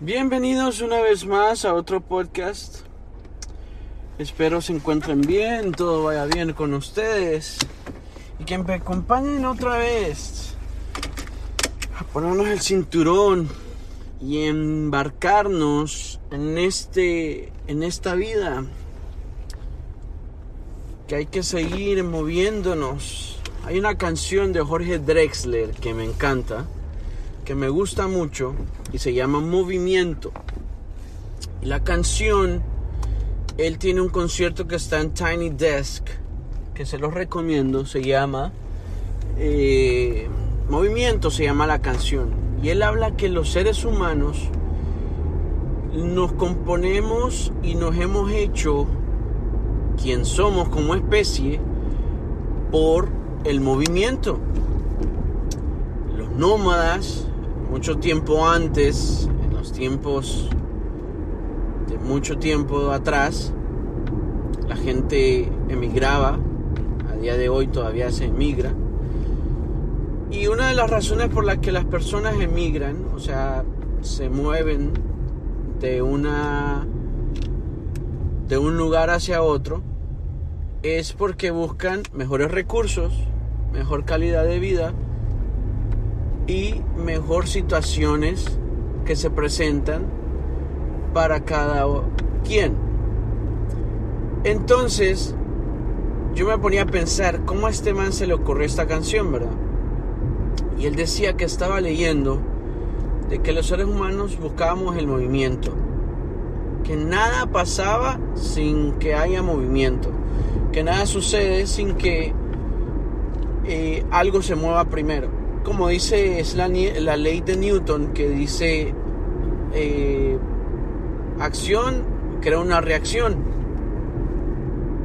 Bienvenidos una vez más a otro podcast. Espero se encuentren bien, todo vaya bien con ustedes y que me acompañen otra vez a ponernos el cinturón y embarcarnos en este en esta vida que hay que seguir moviéndonos. Hay una canción de Jorge Drexler que me encanta, que me gusta mucho y se llama Movimiento. La canción, él tiene un concierto que está en Tiny Desk, que se los recomiendo, se llama eh, Movimiento, se llama la canción. Y él habla que los seres humanos nos componemos y nos hemos hecho quien somos como especie por el movimiento. Los nómadas, mucho tiempo antes, en los tiempos de mucho tiempo atrás, la gente emigraba, a día de hoy todavía se emigra. Y una de las razones por las que las personas emigran, o sea, se mueven de una de un lugar hacia otro, es porque buscan mejores recursos, mejor calidad de vida y mejor situaciones que se presentan para cada quien. Entonces, yo me ponía a pensar cómo a este man se le ocurrió esta canción, ¿verdad? Y él decía que estaba leyendo de que los seres humanos buscábamos el movimiento, que nada pasaba sin que haya movimiento, que nada sucede sin que eh, algo se mueva primero. Como dice, es la, ley de Newton que dice eh, acción crea una reacción.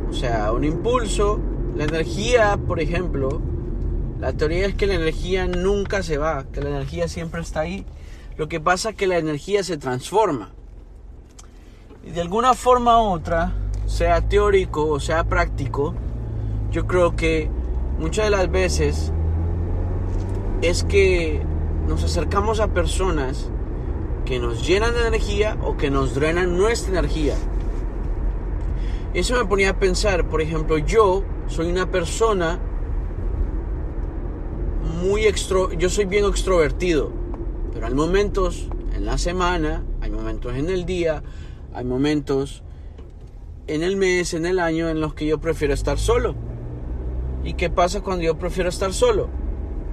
O sea, un impulso, la energía, por ejemplo, la teoría es que la energía nunca se va, que la energía siempre está ahí. Lo que pasa es que la energía se transforma. Y de alguna forma u otra, sea teórico o sea práctico, yo creo que muchas de las veces es que nos acercamos a personas que nos llenan de energía o que nos drenan nuestra energía. Eso me ponía a pensar, por ejemplo, yo soy una persona muy extro, yo soy bien extrovertido, pero hay momentos en la semana, hay momentos en el día, hay momentos en el mes, en el año en los que yo prefiero estar solo. ¿Y qué pasa cuando yo prefiero estar solo?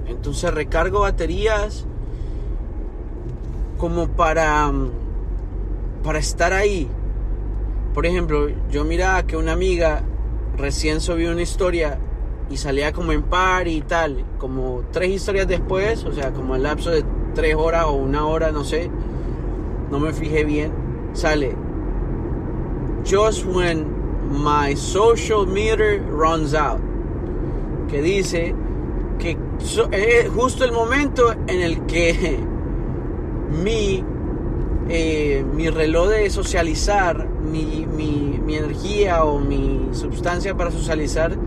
Entonces recargo baterías como para para estar ahí. Por ejemplo, yo miraba que una amiga recién subió una historia y salía como en par y tal, como tres historias después, o sea, como el lapso de tres horas o una hora, no sé, no me fijé bien, sale just when my social meter runs out. Que dice es justo el momento en el que mi, eh, mi reloj de socializar, mi, mi, mi energía o mi sustancia para socializar,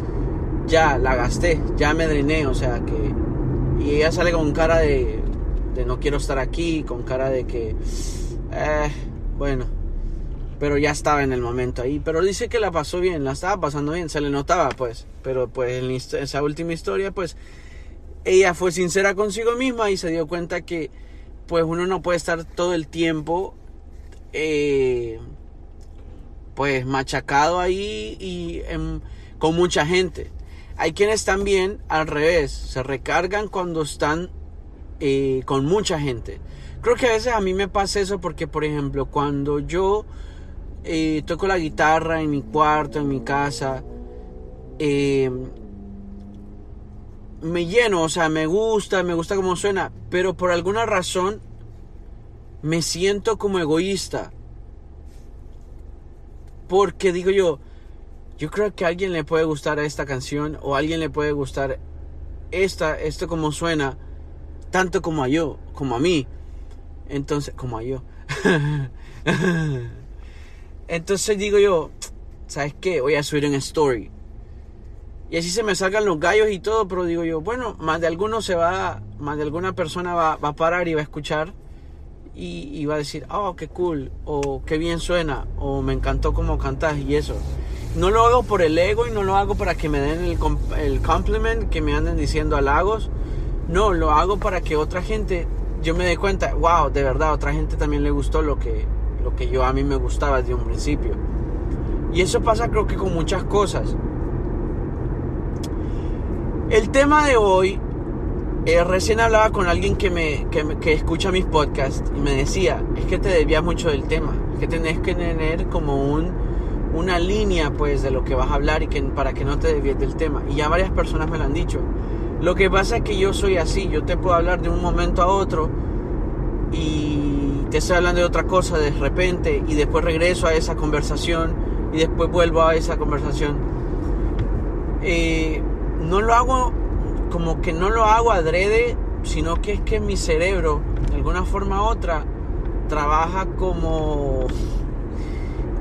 ya la gasté, ya me drené, o sea que... Y ella sale con cara de, de no quiero estar aquí, con cara de que... Eh, bueno, pero ya estaba en el momento ahí. Pero dice que la pasó bien, la estaba pasando bien, se le notaba pues. Pero pues en esa última historia pues ella fue sincera consigo misma y se dio cuenta que pues uno no puede estar todo el tiempo eh, pues machacado ahí y con mucha gente. Hay quienes también al revés, se recargan cuando están eh, con mucha gente. Creo que a veces a mí me pasa eso porque, por ejemplo, cuando yo eh, toco la guitarra en mi cuarto, en mi casa. Eh, me lleno, o sea, me gusta, me gusta cómo suena, pero por alguna razón me siento como egoísta. Porque digo yo, yo creo que a alguien le puede gustar esta canción o a alguien le puede gustar esta, esto como suena, tanto como a yo, como a mí. Entonces, como a yo. Entonces digo yo, ¿sabes qué? Voy a subir un story. Y así se me salgan los gallos y todo, pero digo yo, bueno, más de alguno se va, más de alguna persona va, a parar y va a escuchar. y, va a decir, oh, qué cool, o qué bien suena, o me encantó cómo cantas y eso. No lo hago por el ego y no lo hago para que me den el, el compliment, que me anden diciendo halagos. No, lo hago para que otra gente, yo me dé cuenta, wow, de verdad, otra gente también le gustó lo que, lo que yo a mí me gustaba desde un principio. Y eso pasa creo que con muchas cosas. El tema de hoy, eh, recién hablaba con alguien que, me, que, que escucha mis podcasts y me decía, es que te desvías mucho del tema, es que tenés que tener como un, una línea pues de lo que vas a hablar y que, para que no te desvíes del tema. Y ya varias personas me lo han dicho. Lo que pasa es que yo soy así, yo te puedo hablar de un momento a otro y te estoy hablando de otra cosa de repente y después regreso a esa conversación y después vuelvo a esa conversación. Eh, no lo hago como que no lo hago adrede, sino que es que mi cerebro, de alguna forma u otra, trabaja como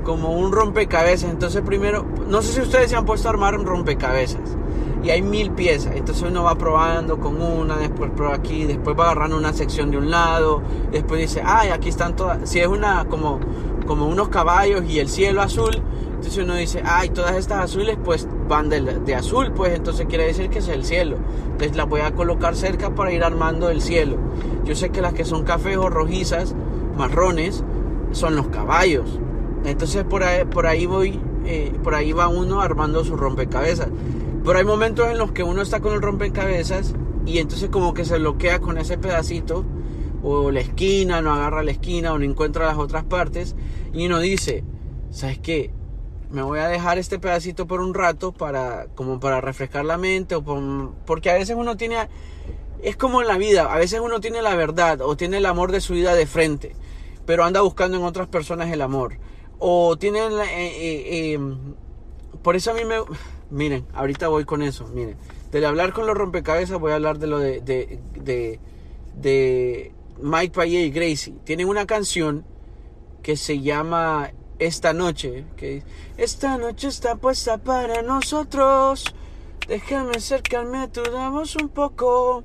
como un rompecabezas. Entonces primero, no sé si ustedes se han puesto a armar un rompecabezas. Y hay mil piezas. Entonces uno va probando con una, después prueba aquí, después va agarrando una sección de un lado, después dice, ay, aquí están todas. Si es una como, como unos caballos y el cielo azul, entonces uno dice, ay, todas estas azules pues van de, de azul, pues entonces quiere decir que es el cielo. Entonces las voy a colocar cerca para ir armando el cielo. Yo sé que las que son cafés o rojizas, marrones, son los caballos. Entonces por ahí, por ahí voy, eh, por ahí va uno armando su rompecabezas. Pero hay momentos en los que uno está con el rompecabezas y entonces como que se bloquea con ese pedacito o la esquina, no agarra la esquina o no encuentra las otras partes y uno dice, ¿sabes qué? Me voy a dejar este pedacito por un rato para como para refrescar la mente o por- porque a veces uno tiene es como en la vida, a veces uno tiene la verdad o tiene el amor de su vida de frente, pero anda buscando en otras personas el amor o tienen eh, eh, eh, por eso a mí me miren, ahorita voy con eso, miren, del hablar con los rompecabezas voy a hablar de lo de Mike Payet y Gracie. Tienen una canción que se llama Esta noche, que esta noche está puesta para nosotros. Déjame acercarme a tu voz un poco.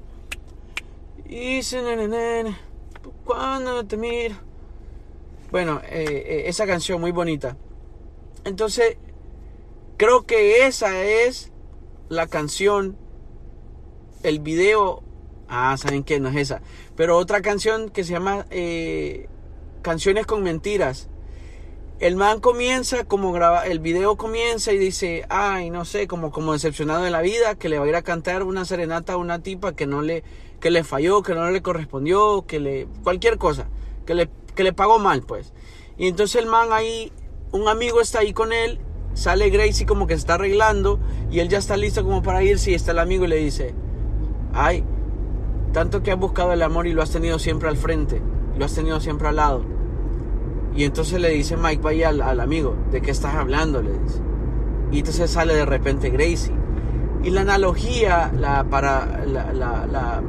Y cuando te miro. Bueno, eh, eh, esa canción muy bonita. Entonces, creo que esa es la canción, el video. Ah, saben que no es esa. Pero otra canción que se llama eh, Canciones con Mentiras. El man comienza como graba, el video comienza y dice, ay, no sé, como, como decepcionado de la vida, que le va a ir a cantar una serenata a una tipa que no le, que le falló, que no le correspondió, que le, cualquier cosa, que le, que le pagó mal, pues. Y entonces el man ahí, un amigo está ahí con él, sale Gracie como que se está arreglando y él ya está listo como para irse y está el amigo y le dice, ay, tanto que has buscado el amor y lo has tenido siempre al frente, lo has tenido siempre al lado. Y entonces le dice Mike vaya al, amigo, ¿de qué estás hablando? Le dice. Y entonces sale de repente Gracie. Y la analogía, la, para, la,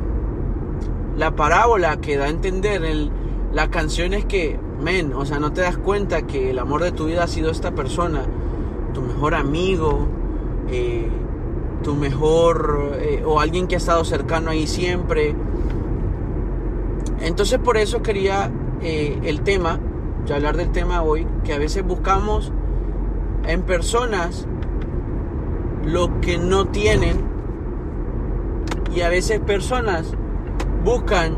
la parábola que da a entender el, la canción es que, men, o sea, no te das cuenta que el amor de tu vida ha sido esta persona, tu mejor amigo, eh, tu mejor, eh, o alguien que ha estado cercano ahí siempre. Entonces por eso quería eh, el tema, ya hablar del tema hoy, que a veces buscamos en personas lo que no tienen y a veces personas buscan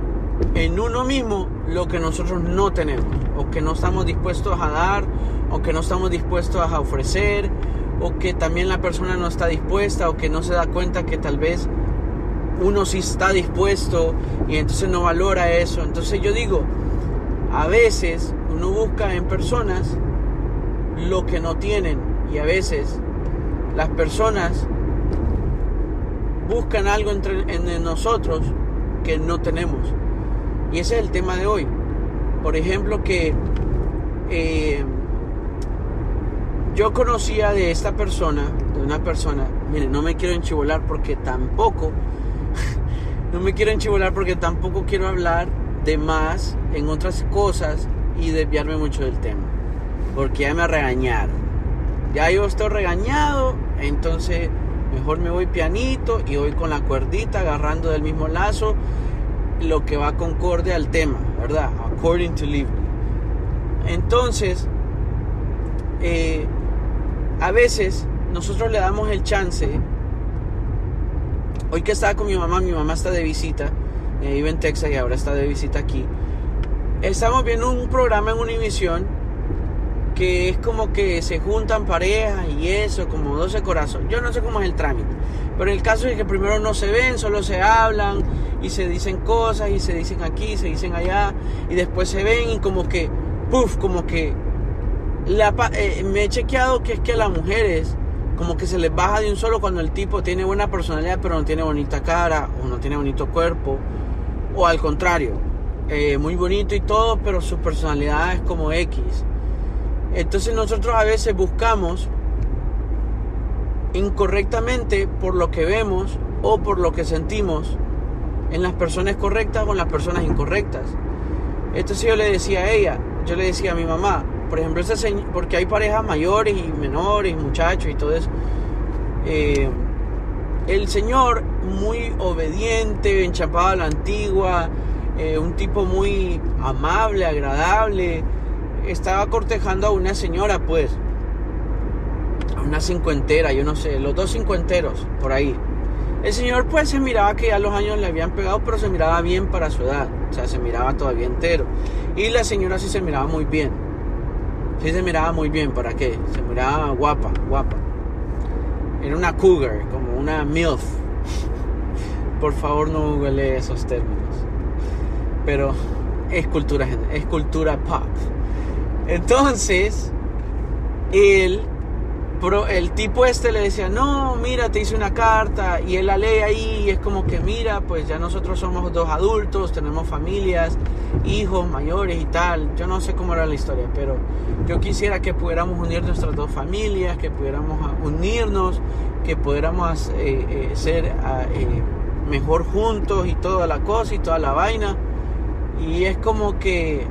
en uno mismo lo que nosotros no tenemos o que no estamos dispuestos a dar o que no estamos dispuestos a ofrecer o que también la persona no está dispuesta o que no se da cuenta que tal vez uno sí está dispuesto y entonces no valora eso. Entonces yo digo, a veces uno busca en personas lo que no tienen y a veces las personas buscan algo entre en nosotros que no tenemos. Y ese es el tema de hoy. Por ejemplo, que eh, yo conocía de esta persona, de una persona, miren, no me quiero enchivolar porque tampoco, no me quiero enchivolar porque tampoco quiero hablar de más en otras cosas y desviarme mucho del tema. Porque ya me regañaron. Ya yo estoy regañado, entonces mejor me voy pianito y voy con la cuerdita agarrando del mismo lazo lo que va concorde al tema. ¿verdad? According to Livni. Entonces, eh, a veces nosotros le damos el chance. Hoy que estaba con mi mamá, mi mamá está de visita, eh, vive en Texas y ahora está de visita aquí. Estamos viendo un programa en Univision que es como que se juntan parejas y eso, como 12 corazones. Yo no sé cómo es el trámite, pero el caso es que primero no se ven, solo se hablan y se dicen cosas y se dicen aquí, se dicen allá y después se ven y como que, puff, como que la, eh, me he chequeado que es que a las mujeres como que se les baja de un solo cuando el tipo tiene buena personalidad pero no tiene bonita cara o no tiene bonito cuerpo o al contrario, eh, muy bonito y todo pero su personalidad es como X. Entonces nosotros a veces buscamos incorrectamente por lo que vemos o por lo que sentimos en las personas correctas o en las personas incorrectas. Entonces yo le decía a ella, yo le decía a mi mamá, por ejemplo, ese porque hay parejas mayores y menores, muchachos y todo eso. Eh, el señor muy obediente, enchapado a la antigua, eh, un tipo muy amable, agradable, estaba cortejando a una señora, pues, a una cincuentera, yo no sé, los dos cincuenteros, por ahí. El señor, pues, se miraba que ya los años le habían pegado, pero se miraba bien para su edad, o sea, se miraba todavía entero. Y la señora sí se miraba muy bien. Sí se miraba muy bien, ¿para qué? Se miraba guapa, guapa. Era una cougar, como una MILF. Por favor, no google esos términos. Pero es cultura, es cultura pop. Entonces, el, el tipo este le decía, no, mira, te hice una carta y él la lee ahí y es como que, mira, pues ya nosotros somos dos adultos, tenemos familias, hijos mayores y tal. Yo no sé cómo era la historia, pero yo quisiera que pudiéramos unir nuestras dos familias, que pudiéramos unirnos, que pudiéramos eh, eh, ser ah, eh, mejor juntos y toda la cosa y toda la vaina. Y es como que...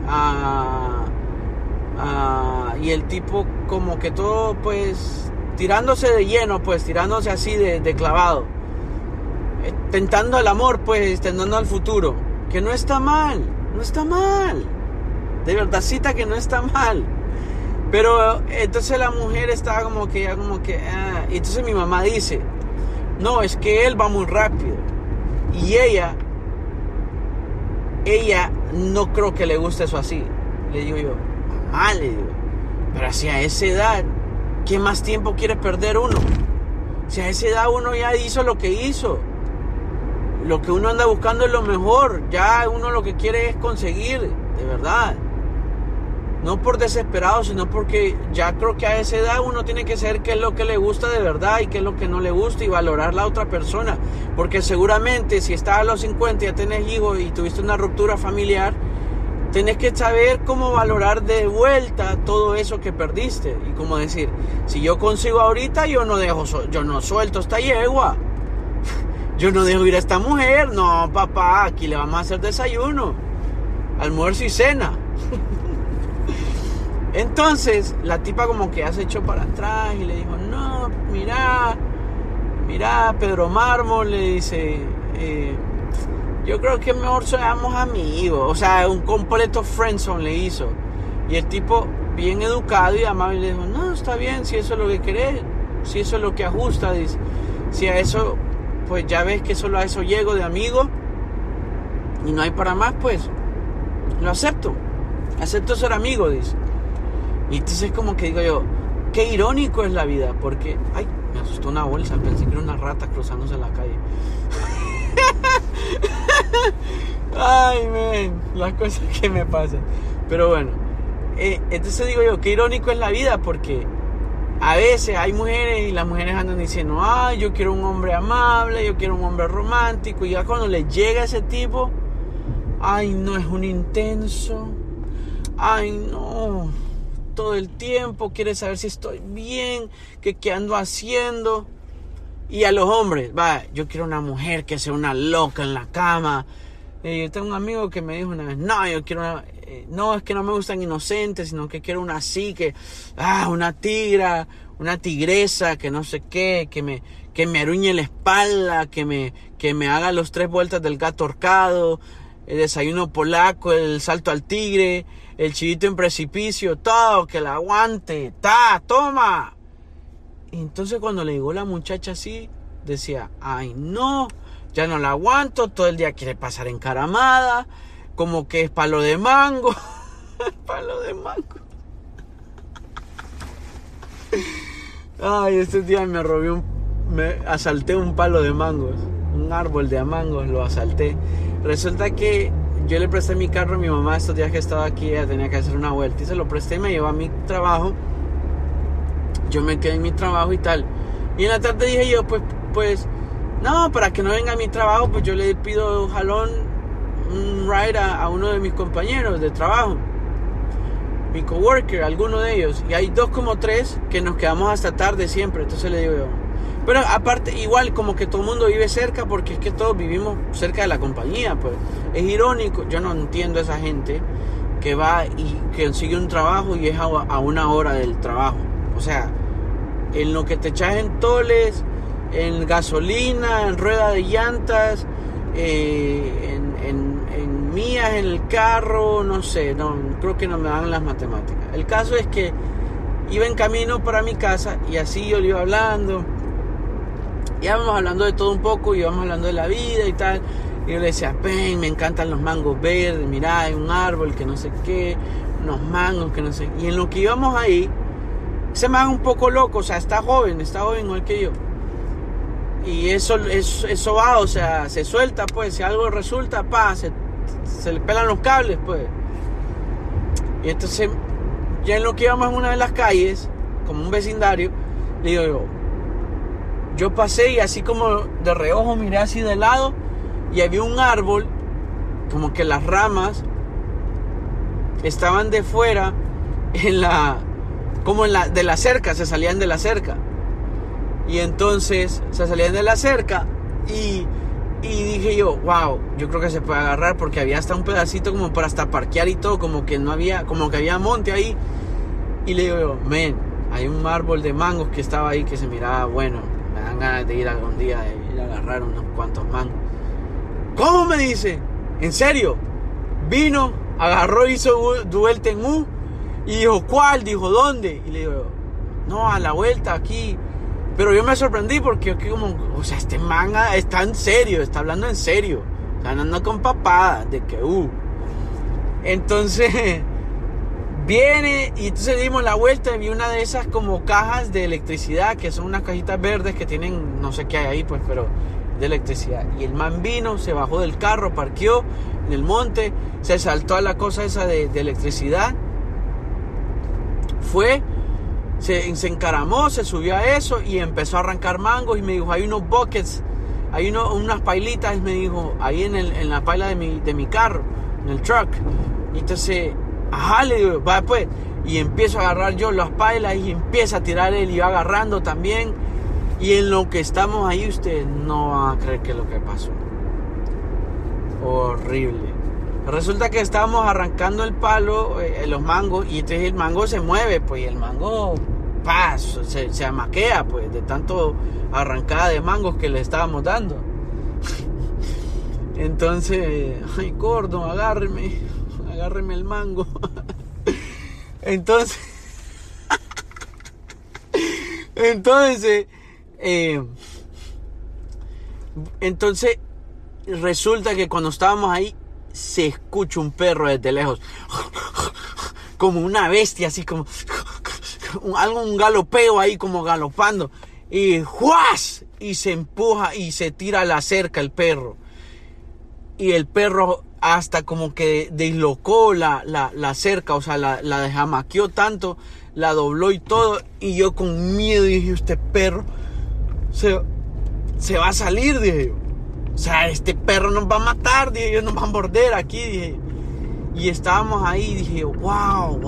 Uh, y el tipo como que todo pues tirándose de lleno, pues tirándose así de, clavado. Eh, tentando el amor, pues, tentando al futuro. Que no está mal, no está mal. De verdad, cita que no está mal. Pero entonces la mujer estaba como que ya como que... Ah, entonces mi mamá dice, no, es que él va muy rápido. Y ella, ella no creo que le guste eso así. Le digo yo, mal, Pero hacia a esa edad, ¿qué más tiempo quiere perder uno? Si a esa edad uno ya hizo lo que hizo. Lo que uno anda buscando es lo mejor. Ya uno lo que quiere es conseguir, de verdad. No por desesperado, sino porque ya creo que a esa edad uno tiene que saber qué es lo que le gusta de verdad y qué es lo que no le gusta y valorar la otra persona. Porque seguramente si estás a los 50 y ya tenés hijos y tuviste una ruptura familiar, Tienes que saber cómo valorar de vuelta todo eso que perdiste. Y como decir, si yo consigo ahorita, yo no dejo, yo no suelto esta yegua. Yo no dejo ir a esta mujer. No, papá, aquí le vamos a hacer desayuno, almuerzo y cena. Entonces, la tipa como que hace hecho para atrás y le dijo, no, mira, mira, Pedro Mármol, le dice, eh, yo creo que mejor seamos amigos. O sea, un completo friendzone le hizo. Y el tipo, bien educado y amable, le dijo, no, está bien, si eso es lo que querés, si eso es lo que ajusta, dice. Si a eso, pues ya ves que solo a eso llego de amigo y no hay para más, pues lo acepto. Acepto ser amigo, dice. Y entonces como que digo yo, qué irónico es la vida, porque, ay, me asustó una bolsa, pensé que era una rata cruzándose en la calle. Ay, men, las cosas que me pasan. Pero bueno, eh, entonces digo yo, qué irónico es la vida porque a veces hay mujeres y las mujeres andan diciendo, ay, yo quiero un hombre amable, yo quiero un hombre romántico. Y ya cuando le llega ese tipo, ay, no es un intenso. Ay, no, todo el tiempo quiere saber si estoy bien, que qué ando haciendo. Y a los hombres, va, yo quiero una mujer que sea una loca en la cama. Eh, yo tengo un amigo que me dijo una vez, no, yo quiero una, eh, no, es que no me gustan inocentes, sino que quiero una así, que, ah, una tigra, una tigresa, que no sé qué, que me, que me aruñe la espalda, que me, que me haga los tres vueltas del gato horcado, el desayuno polaco, el salto al tigre, el chivito en precipicio, todo, que la aguante, ta, toma. Entonces cuando le llegó la muchacha así, decía, ay no, ya no la aguanto, todo el día quiere pasar encaramada, como que es palo de mango, palo de mango. Ay, este día me robé un, me asalté un palo de mangos, un árbol de mangos, lo asalté. Resulta que yo le presté mi carro a mi mamá estos días que estaba aquí, ella tenía que hacer una vuelta y se lo presté y me llevó a mi trabajo. Yo me quedé en mi trabajo y tal. Y en la tarde dije yo, pues, pues, no, para que no venga a mi trabajo, pues yo le pido jalón, un ride a, a uno de mis compañeros de trabajo mi coworker, alguno de ellos, y hay dos como tres que nos quedamos hasta tarde siempre, entonces le digo yo. Pero aparte, igual como que todo el mundo vive cerca porque es que todos vivimos cerca de la compañía, pues. Es irónico, yo no entiendo a esa gente que va y que consigue un trabajo y es a, una hora del trabajo. O sea, en lo que te echas en toles, en gasolina, en rueda de llantas, eh, en, en, en mías en el carro, no sé, no, creo que no me dan las matemáticas. El caso es que iba en camino para mi casa y así yo le iba hablando. Íbamos hablando de todo un poco, íbamos hablando de la vida y tal. Y yo le decía, ven, me encantan los mangos verdes, mirá, hay un árbol que no sé qué, unos mangos que no sé. Y en lo que íbamos ahí, se me un poco loco, o sea, está joven, está joven igual que yo. Y eso, eso, va, o sea, se suelta, pues, si algo resulta, pa, se, se le pelan los cables, pues. Y entonces, ya en lo que íbamos en una de las calles, como un vecindario, le digo yo, yo pasé y así como de reojo miré así de lado y había un árbol, como que las ramas estaban de fuera en la, como en la, de la cerca, se salían de la cerca. Y entonces se salían de la cerca y y dije yo, wow, yo creo que se puede agarrar porque había hasta un pedacito como para hasta parquear y todo, como que no había, como que había monte ahí. Y le digo men, hay un árbol de mangos que estaba ahí que se miraba bueno. Me dan ganas de ir algún día, de ir a agarrar unos cuantos mangos. ¿Cómo me dice? ¿En serio? Vino, agarró, hizo duelte en U y dijo, ¿cuál? Dijo, ¿dónde? Y le digo, no, a la vuelta aquí pero yo me sorprendí porque aquí como, o sea, este manga está en serio, está hablando en serio. Está hablando con papada de que, uh. Entonces, viene y entonces dimos la vuelta y vi una de esas como cajas de electricidad, que son unas cajitas verdes que tienen, no sé qué hay ahí, pues, pero de electricidad. Y el man vino, se bajó del carro, parqueó en el monte, se saltó a la cosa esa de electricidad. Fue, se, encaramó, se subió a eso y empezó a arrancar mangos y me dijo, hay unos buckets, hay unas pailitas, y me dijo, ahí en, el, en la paila de mi, de mi carro, en el truck. Y entonces, ajá, le digo, va pues. Y empiezo a agarrar yo las pailas y empieza a tirar él y yo agarrando también. Y en lo que estamos ahí, usted no va a creer que es lo que pasó. Horrible. Resulta que estábamos arrancando el palo, eh, los mangos, y entonces el mango se mueve, pues, y el mango, paz, se, se amaquea, pues, de tanto arrancada de mangos que le estábamos dando. Entonces, ay, gordo, agárreme, agárreme el mango. Entonces, entonces, eh, entonces, resulta que cuando estábamos ahí, se escucha un perro desde lejos. Como una bestia, así como. Algo, un galopeo ahí, como galopando. Y ¡juas! Y se empuja y se tira la cerca el perro. Y el perro hasta como que dislocó la, la, cerca, o sea, la, la tanto, la dobló y todo. Y yo con miedo dije, este perro se, se va a salir, dije yo. O sea, este perro nos va a matar, dije yo, nos va a morder aquí, dije. Y estábamos ahí, dije, wow,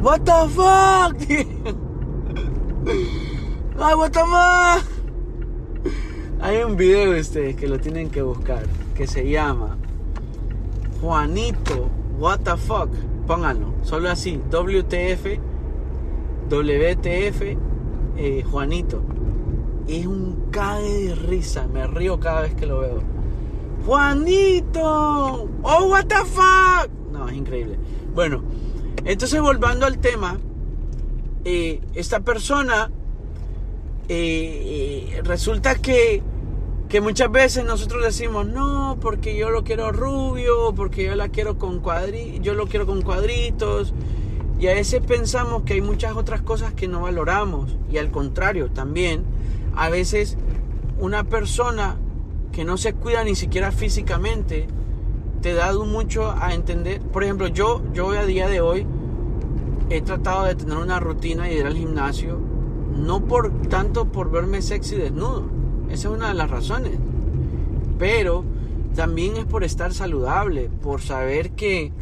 what the fuck, dije. Ay, what the fuck. Hay un video este que lo tienen que buscar, que se llama Juanito, what the fuck. Pónganlo, solo así, WTF, WTF, eh, Juanito es un cae de risa. Me río cada vez que lo veo. Juanito, oh, what the fuck. No, es increíble. Bueno, entonces volviendo al tema, eh, esta persona eh, eh, resulta que, que muchas veces nosotros decimos, no, porque yo lo quiero rubio, porque yo la quiero con cuadri yo lo quiero con cuadritos. Y a veces pensamos que hay muchas otras cosas que no valoramos. Y al contrario, también, a veces una persona que no se cuida ni siquiera físicamente, te da mucho a entender. Por ejemplo, yo, yo a día de hoy he tratado de tener una rutina y ir al gimnasio, no por tanto por verme sexy desnudo, esa es una de las razones, pero también es por estar saludable, por saber que,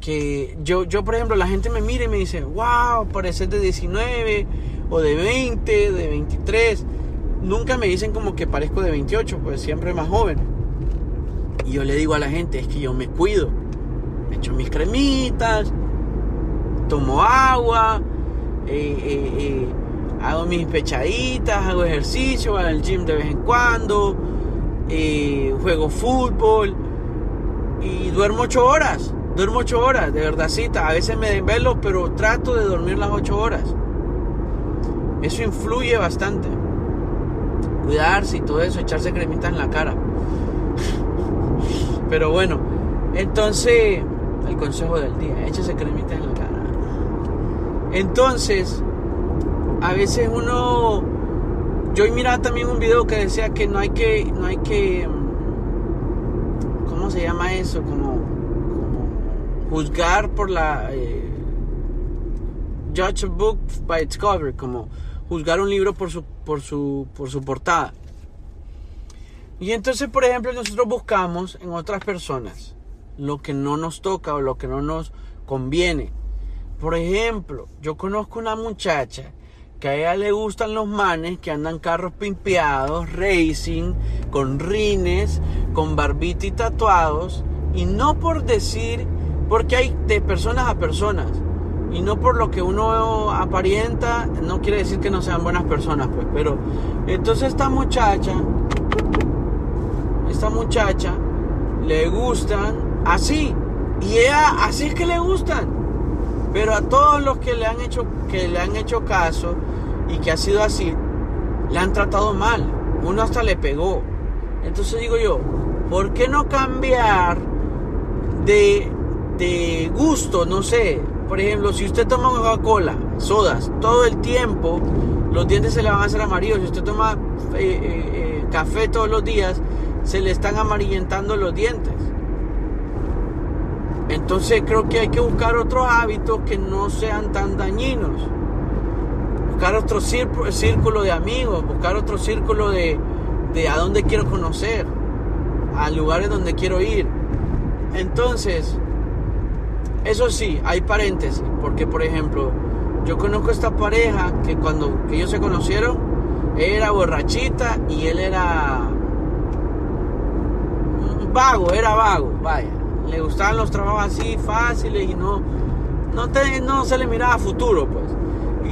que yo, yo, por ejemplo, la gente me mira y me dice, wow, pareces de 19 o de 20, de 23. Nunca me dicen como que parezco de 28, pues siempre más joven. Y yo le digo a la gente, es que yo me cuido. Me echo mis cremitas, tomo agua, eh, eh, eh, hago mis pechaditas, hago ejercicio, voy al gym de vez en cuando, juego fútbol y duermo ocho horas. Duermo ocho horas, de verdad cita. A veces me desvelo, pero trato de dormir las ocho horas. Eso influye bastante. Cuidarse y todo eso, echarse cremitas en la cara. Pero bueno, entonces, el consejo del día, échese cremitas en la cara. Entonces, a veces uno. Yo miraba también un video que decía que no hay que. No hay que. ¿Cómo se llama eso? Como. juzgar por la. Eh, judge a book by its cover. Como juzgar un libro por su, por su, por su portada. Y entonces, por ejemplo, nosotros buscamos en otras personas lo que no nos toca o lo que no nos conviene. Por ejemplo, yo conozco una muchacha que a ella le gustan los manes que andan carros pimpeados, racing, con rines, con barbita tatuados. Y no por decir, porque hay de personas a personas. Y no por lo que uno aparenta, no quiere decir que no sean buenas personas, pues. Pero entonces esta muchacha, esta muchacha, le gustan así. Y ella, así es que le gustan. Pero a todos los que le han hecho, que le han hecho caso y que ha sido así, le han tratado mal. Uno hasta le pegó. Entonces digo yo, ¿por qué no cambiar de, de gusto? No sé. Por ejemplo, si usted toma Coca-Cola, sodas, todo el tiempo, los dientes se le van a hacer amarillos. Si usted toma eh, eh, eh, café todos los días, se le están amarillentando los dientes. Entonces creo que hay que buscar otros hábitos que no sean tan dañinos. Buscar otro círculo de amigos, buscar otro círculo de, de a dónde quiero conocer, a lugares donde quiero ir. Entonces, eso sí, hay paréntesis, porque por ejemplo, yo conozco esta pareja que cuando ellos se conocieron, era borrachita y él era vago, era vago, vaya le gustaban los trabajos así fáciles y no, no, no se le miraba futuro, pues.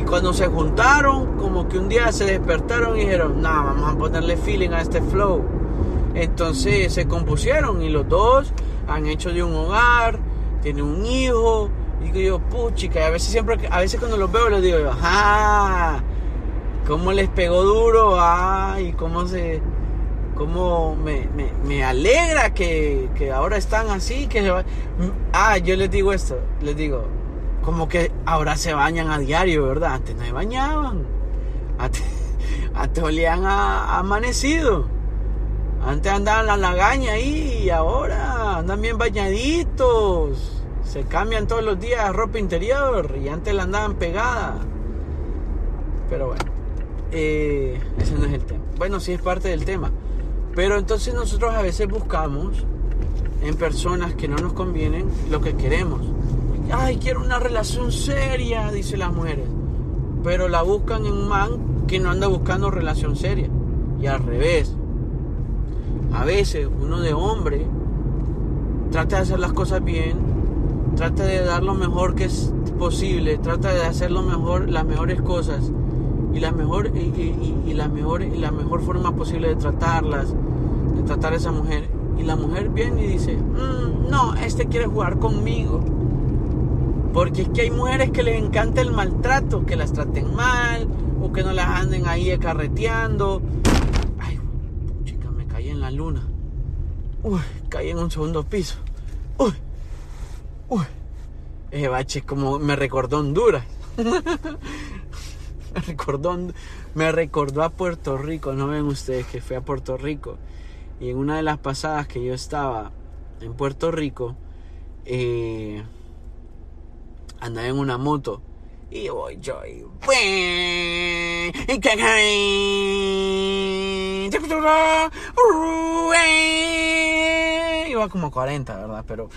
Y cuando se juntaron, como que un día se despertaron y dijeron, no, vamos a ponerle feeling a este flow. Entonces se compusieron y los dos han hecho de un hogar, tienen un hijo. Y digo yo, puchica, y a veces siempre, a veces cuando los veo les digo yo, ¡ah! ¿Cómo les pegó duro? ¡Ah! Y cómo se, cómo me, me, alegra que, ahora están así, que Ah, yo les digo esto, les digo, como que ahora se bañan a diario, ¿verdad? Antes no se bañaban. Antes, olían a, amanecido. Antes andaban la lagaña ahí y ahora andan bien bañaditos. Se cambian todos los días ropa interior y antes la andaban pegada. Pero bueno, eh, ese no es el tema. Bueno, sí es parte del tema. Pero entonces nosotros a veces buscamos en personas que no nos convienen lo que queremos. Ay, quiero una relación seria, dice las mujeres. Pero la buscan en un man que no anda buscando relación seria. Y al revés. A veces uno de hombre trata de hacer las cosas bien, trata de dar lo mejor que es posible, trata de hacer lo mejor, las mejores cosas y la mejor y, la mejor y la mejor forma posible de tratarlas, de tratar a esa mujer Y la mujer viene y dice, "Mm, no, este quiere jugar conmigo. Porque es que hay mujeres que les encanta el maltrato, que las traten mal o que no las anden ahí carreteando. Ay, chica, me caí en luna. Uy, caí en un segundo piso. Ese bache como me recordó Honduras. me, recordó, me recordó a Puerto Rico. No ven ustedes que fui a Puerto Rico. Y en una de las pasadas que yo estaba en Puerto Rico, eh, andaba en una moto. Y voy yo y... Iba como 40, ¿verdad? Pero...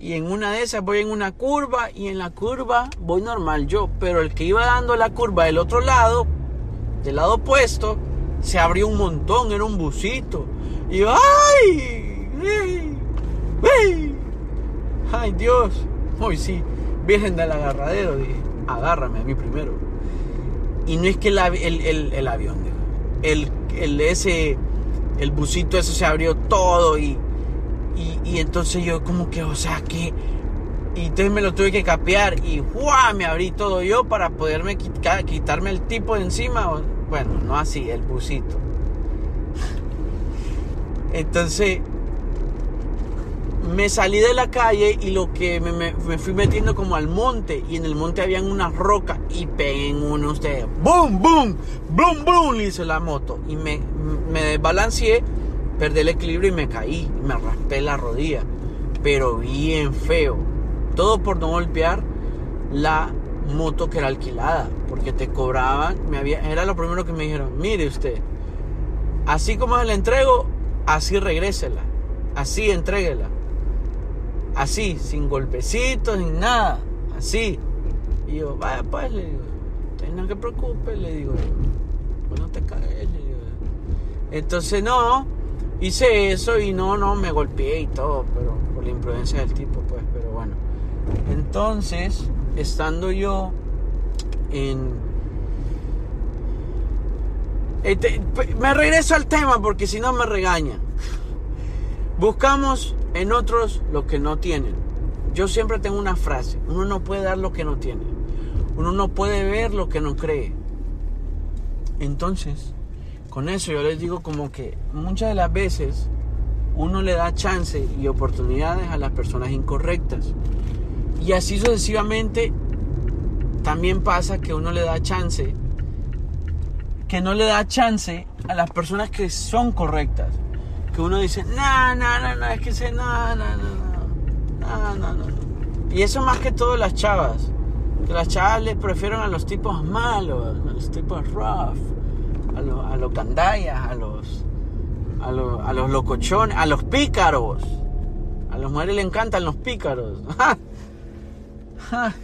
Y en una de esas voy en una curva y en la curva voy normal yo. Pero el que iba dando la curva del otro lado, del lado opuesto, se abrió un montón, era un busito. Y ¡ay! ¡ay! ¡ay! ¡Ay, Dios! Hoy sí, Virgen del agarradero, dije, agárrame a mí primero. Y no es que el, el, el, avión, el, el, ese, el busito ese se abrió todo y, y, entonces yo como que, o sea, que... Y entonces me lo tuve que capear y ¡juá! me abrí todo yo para poderme quitar, quitarme el tipo de encima. Bueno, no así, el busito. Entonces me salí de la calle y lo que me, fui metiendo como al monte y en el monte habían unas rocas y pegué en uno de ustedes. ¡Bum, bum! ¡Bum, bum! Le hizo la moto y me, desbalanceé, perdí el equilibrio y me caí. Me raspé la rodilla, pero bien feo. Todo por no golpear la moto que era alquilada, porque te cobraban, era lo primero que me dijeron, mire usted, así como se la entrego, así regrésela, así entréguela así, sin golpecitos, ni nada, así. Y yo, vaya pues, le digo, no te preocupes, le digo, pues no te caes, le digo. Entonces no, hice eso y no, no, me golpeé y todo, pero por la imprudencia del tipo, pues, pero bueno. Entonces, estando yo en... Este, me regreso al tema porque si no me regaña. Buscamos en otros lo que no tienen. Yo siempre tengo una frase, uno no puede dar lo que no tiene. Uno no puede ver lo que no cree. Entonces, con eso yo les digo como que muchas de las veces uno le da chance y oportunidades a las personas incorrectas. Y así sucesivamente también pasa que uno le da chance, que no le da chance a las personas que son correctas uno dice, no, no, no, no, es que se, no, no, no, no, no, no, Y eso más que todo las chavas. Que las chavas les prefieren a los tipos malos, a los tipos rough, a, los, a los gandallas, a los, a los, a los locochones, a los pícaros. A las mujeres le encantan los pícaros.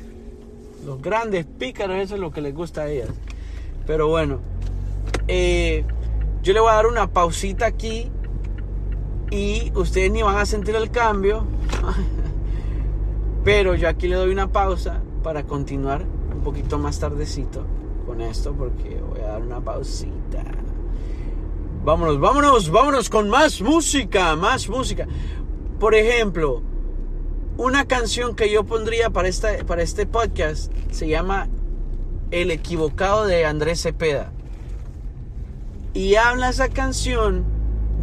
los grandes pícaros, eso es lo que les gusta a ellas. Pero bueno, eh, yo le voy a dar una pausita aquí y ustedes ni van a sentir el cambio. Pero yo aquí le doy una pausa para continuar un poquito más tardecito con esto porque voy a dar una pausita. Vámonos, vámonos, vámonos con más música, más música. Por ejemplo, una canción que yo pondría para, esta, para este podcast se llama El equivocado de Andrés Cepeda. Y habla esa canción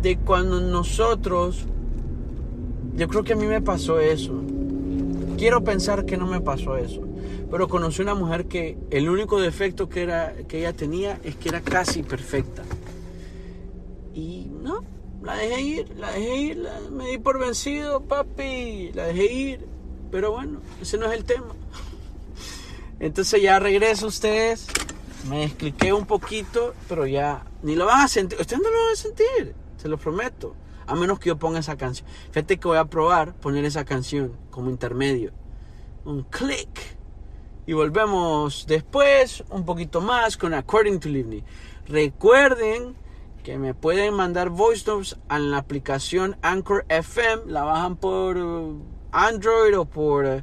de cuando nosotros, yo creo que a mí me pasó eso. Quiero pensar que no me pasó eso. Pero conocí una mujer que el único defecto que, era, que ella tenía es que era casi perfecta. Y no, la dejé ir, la dejé ir, me di por vencido, papi, la dejé ir. Pero bueno, ese no es el tema. Entonces ya regreso ustedes. Me expliqué un poquito, pero ya ni lo van a sentir. Ustedes no lo van a sentir. Se lo prometo. A menos que yo ponga esa canción. Fíjate que voy a probar poner esa canción como intermedio. Un clic. Y volvemos después un poquito más con According to Livni. Recuerden que me pueden mandar voice notes en la aplicación Anchor FM. La bajan por uh, Android o por uh,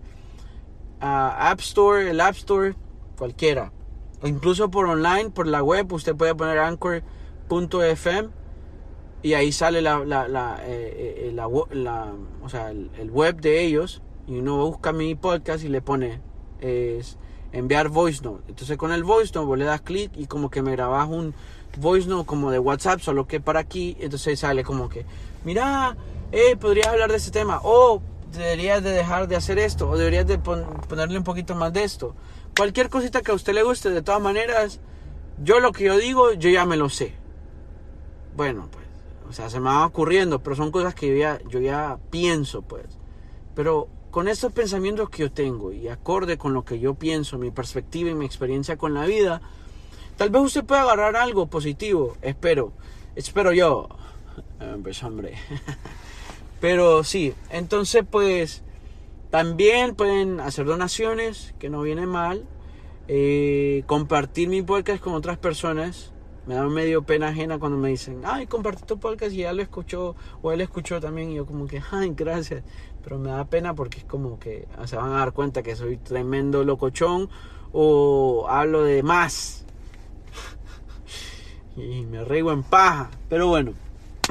App Store, el App Store, cualquiera. O incluso por online, por la web, usted puede poner Anchor anchor.fm y ahí sale la, la, la, eh, eh, la, la o sea, el, web de ellos y uno busca mi podcast y le pone enviar voice note. Entonces con el voice note le das clic y como que me grabas un voice note como de WhatsApp, solo que para aquí, entonces sale como que, mira, eh, podrías hablar de este tema, o deberías de dejar de hacer esto, o deberías de ponerle un poquito más de esto. Cualquier cosita que a usted le guste, de todas maneras, yo lo que yo digo, yo ya me lo sé. Bueno, o sea, se me va ocurriendo, pero son cosas que yo ya, yo ya pienso, pues. Pero con estos pensamientos que yo tengo y acorde con lo que yo pienso, mi perspectiva y mi experiencia con la vida, tal vez usted pueda agarrar algo positivo, espero, espero yo. Pues hombre. Pero sí, entonces pues también pueden hacer donaciones, que no viene mal. Eh, compartir mi podcast con otras personas. Me da medio pena ajena cuando me dicen, ay, compartí tu podcast y ya lo escuchó, o él escuchó también, y yo como que, ay, gracias. Pero me da pena porque es como que se van a dar cuenta que soy tremendo locochón o hablo de más. y me reigo en paja. Pero bueno.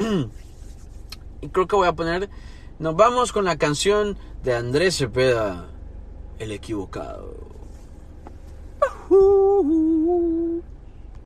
y creo que voy a poner. Nos vamos con la canción de Andrés Cepeda, El equivocado.